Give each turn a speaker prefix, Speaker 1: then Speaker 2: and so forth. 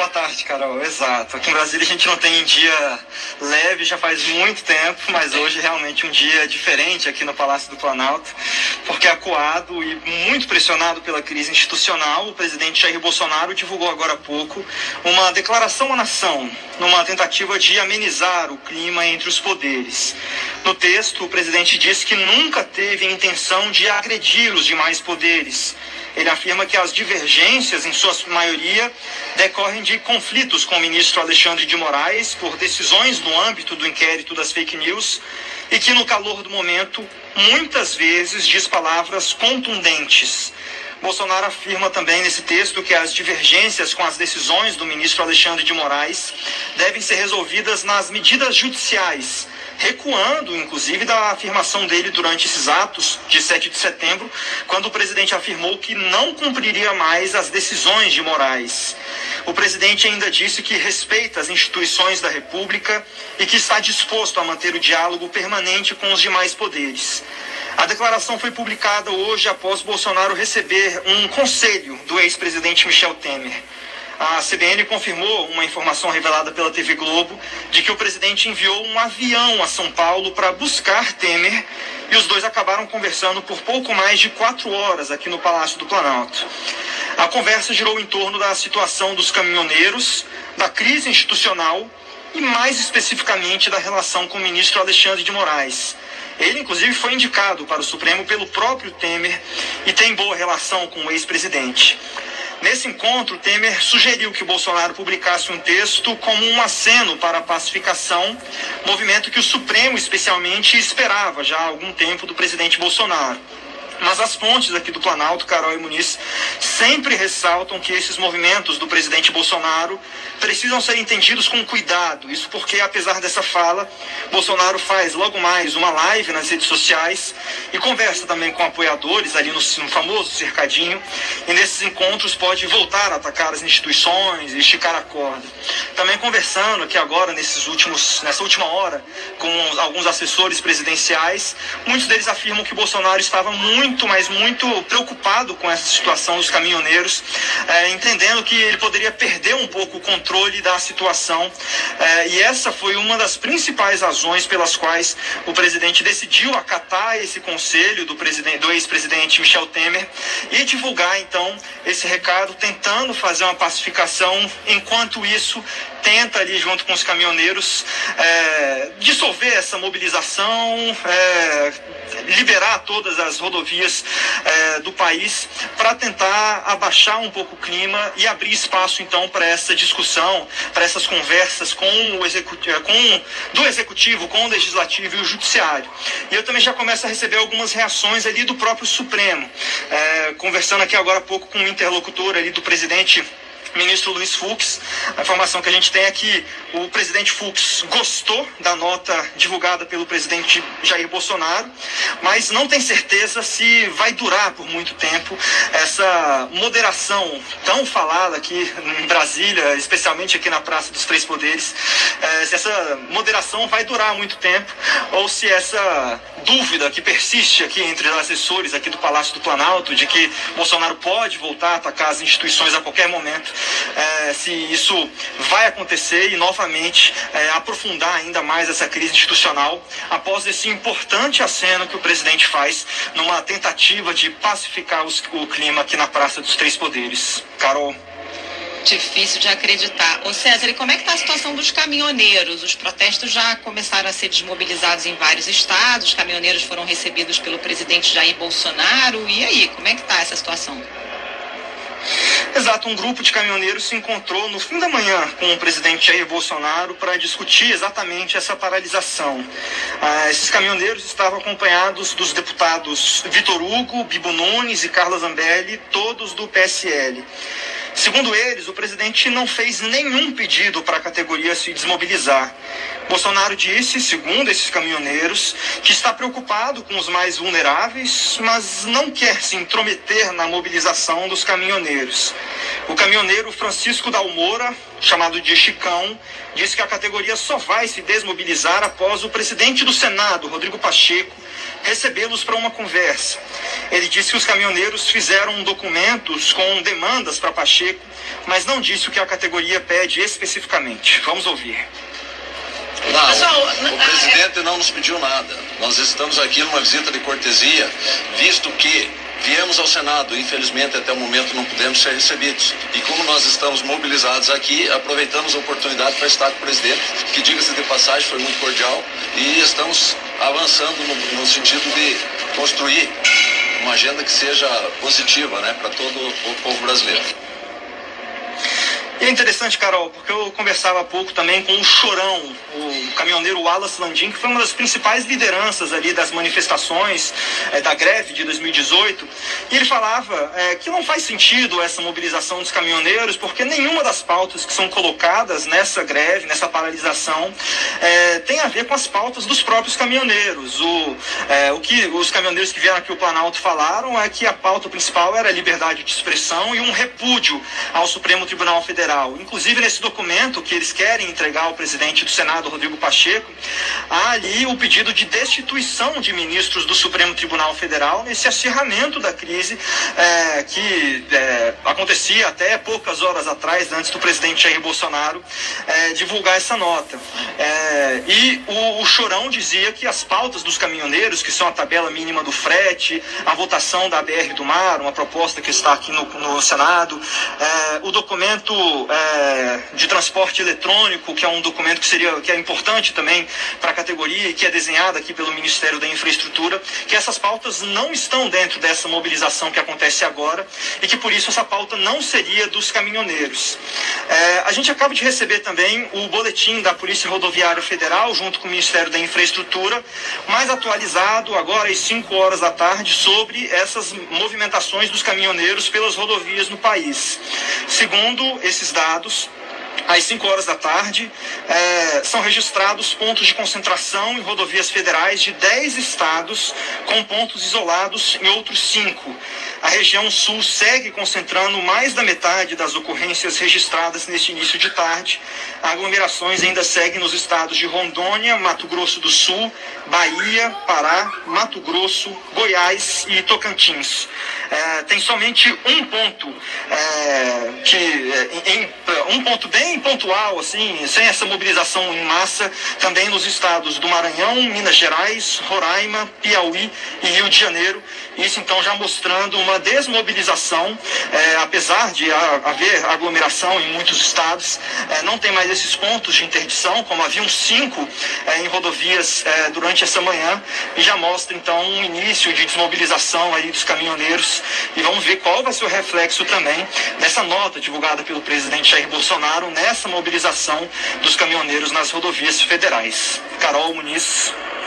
Speaker 1: Boa tarde, Carol. Exato. Aqui em Brasília a gente não tem dia leve já faz muito tempo, mas hoje realmente um dia diferente aqui no Palácio do Planalto, porque acuado e muito pressionado pela crise institucional, o presidente Jair Bolsonaro divulgou agora há pouco uma declaração à nação, numa tentativa de amenizar o clima entre os poderes. No texto, o presidente disse que nunca teve intenção de agredir os demais poderes ele afirma que as divergências, em sua maioria, decorrem de conflitos com o ministro Alexandre de Moraes por decisões no âmbito do inquérito das fake news e que, no calor do momento, muitas vezes diz palavras contundentes. Bolsonaro afirma também nesse texto que as divergências com as decisões do ministro Alexandre de Moraes devem ser resolvidas nas medidas judiciais recuando, inclusive, da afirmação dele durante esses atos de 7 de setembro, quando o presidente afirmou que não cumpriria mais as decisões de Moraes. O presidente ainda disse que respeita as instituições da República e que está disposto a manter o diálogo permanente com os demais poderes. A declaração foi publicada hoje após Bolsonaro receber um conselho do ex-presidente Michel Temer a CBN confirmou uma informação revelada pela TV Globo de que o presidente enviou um avião a São Paulo para buscar Temer e os dois acabaram conversando por pouco mais de quatro horas aqui no Palácio do Planalto. A conversa girou em torno da situação dos caminhoneiros, da crise institucional e, mais especificamente, da relação com o ministro Alexandre de Moraes. Ele, inclusive, foi indicado para o Supremo pelo próprio Temer e tem boa relação com o ex-presidente. Nesse encontro, Temer sugeriu que Bolsonaro publicasse um texto como um aceno para a pacificação, movimento que o Supremo especialmente esperava já há algum tempo do presidente Bolsonaro. Mas as fontes aqui do Planalto, Carol e Muniz, sempre ressaltam que esses movimentos do presidente Bolsonaro precisam ser entendidos com cuidado. Isso porque, apesar dessa fala, Bolsonaro faz logo mais uma live nas redes sociais e conversa também com apoiadores ali no, no famoso cercadinho. E nesses encontros pode voltar a atacar as instituições e esticar a corda. Também conversando aqui agora, nesses últimos, nessa última hora, com alguns assessores presidenciais, muitos deles afirmam que Bolsonaro estava muito mas muito preocupado com essa situação dos caminhoneiros, é, entendendo que ele poderia perder um pouco o controle da situação. É, e essa foi uma das principais razões pelas quais o presidente decidiu acatar esse conselho do, do ex-presidente Michel Temer e divulgar então esse recado, tentando fazer uma pacificação. Enquanto isso, tenta ali junto com os caminhoneiros é, dissolver essa mobilização, é, liberar todas as rodovias é, do país para tentar abaixar um pouco o clima e abrir espaço então para essa discussão, para essas conversas com o executivo, é, com do executivo, com o legislativo e o judiciário. E eu também já começo a receber algumas reações ali do próprio Supremo, é, conversando aqui agora há pouco com um interlocutor ali do presidente ministro Luiz Fux. A informação que a gente tem é que o presidente Fux gostou da nota divulgada pelo presidente Jair Bolsonaro, mas não tem certeza se vai durar por muito tempo essa moderação tão falada aqui em Brasília, especialmente aqui na Praça dos Três Poderes, é, se essa moderação vai durar muito tempo ou se essa dúvida que persiste aqui entre os assessores aqui do Palácio do Planalto de que Bolsonaro pode voltar a atacar as instituições a qualquer momento é, se isso vai acontecer e novamente é, aprofundar ainda mais essa crise institucional após esse importante aceno que o presidente faz numa tentativa de pacificar os, o clima aqui na Praça dos Três Poderes. Carol.
Speaker 2: Difícil de acreditar. Ô César, e como é que está a situação dos caminhoneiros? Os protestos já começaram a ser desmobilizados em vários estados, os caminhoneiros foram recebidos pelo presidente Jair Bolsonaro. E aí, como é que está essa situação?
Speaker 1: Exato, um grupo de caminhoneiros se encontrou no fim da manhã com o presidente Jair Bolsonaro para discutir exatamente essa paralisação. Ah, esses caminhoneiros estavam acompanhados dos deputados Vitor Hugo, Bibo Nunes e Carla Zambelli, todos do PSL. Segundo eles, o presidente não fez nenhum pedido para a categoria se desmobilizar. Bolsonaro disse, segundo esses caminhoneiros, que está preocupado com os mais vulneráveis, mas não quer se intrometer na mobilização dos caminhoneiros. O caminhoneiro Francisco Dalmora, chamado de Chicão, disse que a categoria só vai se desmobilizar após o presidente do Senado, Rodrigo Pacheco, recebê-los para uma conversa. Ele disse que os caminhoneiros fizeram documentos com demandas para Pacheco mas não disse o que a categoria pede especificamente. Vamos ouvir.
Speaker 3: Não, Pessoal, o presidente não nos pediu nada. Nós estamos aqui numa visita de cortesia, visto que viemos ao Senado, infelizmente até o momento não pudemos ser recebidos. E como nós estamos mobilizados aqui, aproveitamos a oportunidade para estar com o presidente, que diga-se de passagem foi muito cordial, e estamos avançando no, no sentido de construir uma agenda que seja positiva né, para todo o povo brasileiro.
Speaker 1: E é interessante, Carol, porque eu conversava há pouco também com o Chorão, o caminhoneiro Wallace Landim, que foi uma das principais lideranças ali das manifestações é, da greve de 2018, e ele falava é, que não faz sentido essa mobilização dos caminhoneiros, porque nenhuma das pautas que são colocadas nessa greve, nessa paralisação, é, tem a ver com as pautas dos próprios caminhoneiros. O, o que os caminhoneiros que vieram aqui o Planalto falaram é que a pauta principal era liberdade de expressão e um repúdio ao Supremo Tribunal Federal Federal. Inclusive, nesse documento que eles querem entregar ao presidente do Senado, Rodrigo Pacheco, há ali o pedido de destituição de ministros do Supremo Tribunal Federal nesse acirramento da crise é, que é, acontecia até poucas horas atrás, antes do presidente Jair Bolsonaro é, divulgar essa nota. É, e o, o Chorão dizia que as pautas dos caminhoneiros, que são a tabela mínima do frete, a votação da BR do Mar, uma proposta que está aqui no, no Senado, é, o documento é, de transporte eletrônico, que é um documento que seria que é importante também para categoria e que é desenhado aqui pelo Ministério da Infraestrutura, que essas pautas não estão dentro dessa mobilização que acontece agora e que por isso essa pauta não seria dos caminhoneiros. É, a gente acaba de receber também o boletim da Polícia Rodoviária Federal, junto com o Ministério da Infraestrutura, mais atualizado agora às 5 horas da tarde sobre essas movimentações dos caminhoneiros pelas rodovias no país. Segundo esses dados, às 5 horas da tarde, é, são registrados pontos de concentração em rodovias federais de 10 estados, com pontos isolados em outros 5. A região sul segue concentrando mais da metade das ocorrências registradas neste início de tarde. Aglomerações ainda seguem nos estados de Rondônia, Mato Grosso do Sul, Bahia, Pará, Mato Grosso, Goiás e Tocantins. É, tem somente um ponto é, que em, um ponto bem pontual, assim, sem essa mobilização em massa, também nos estados do Maranhão, Minas Gerais, Roraima, Piauí e Rio de Janeiro. Isso então já mostrando uma desmobilização, é, apesar de haver aglomeração em muitos estados, é, não tem mais esses pontos de interdição, como haviam cinco é, em rodovias durante essa manhã, e já mostra então um início de desmobilização aí dos caminhoneiros. E vamos ver qual vai ser o reflexo também dessa nota divulgada pelo presidente Jair Bolsonaro nessa mobilização dos caminhoneiros nas rodovias federais. Carol Muniz.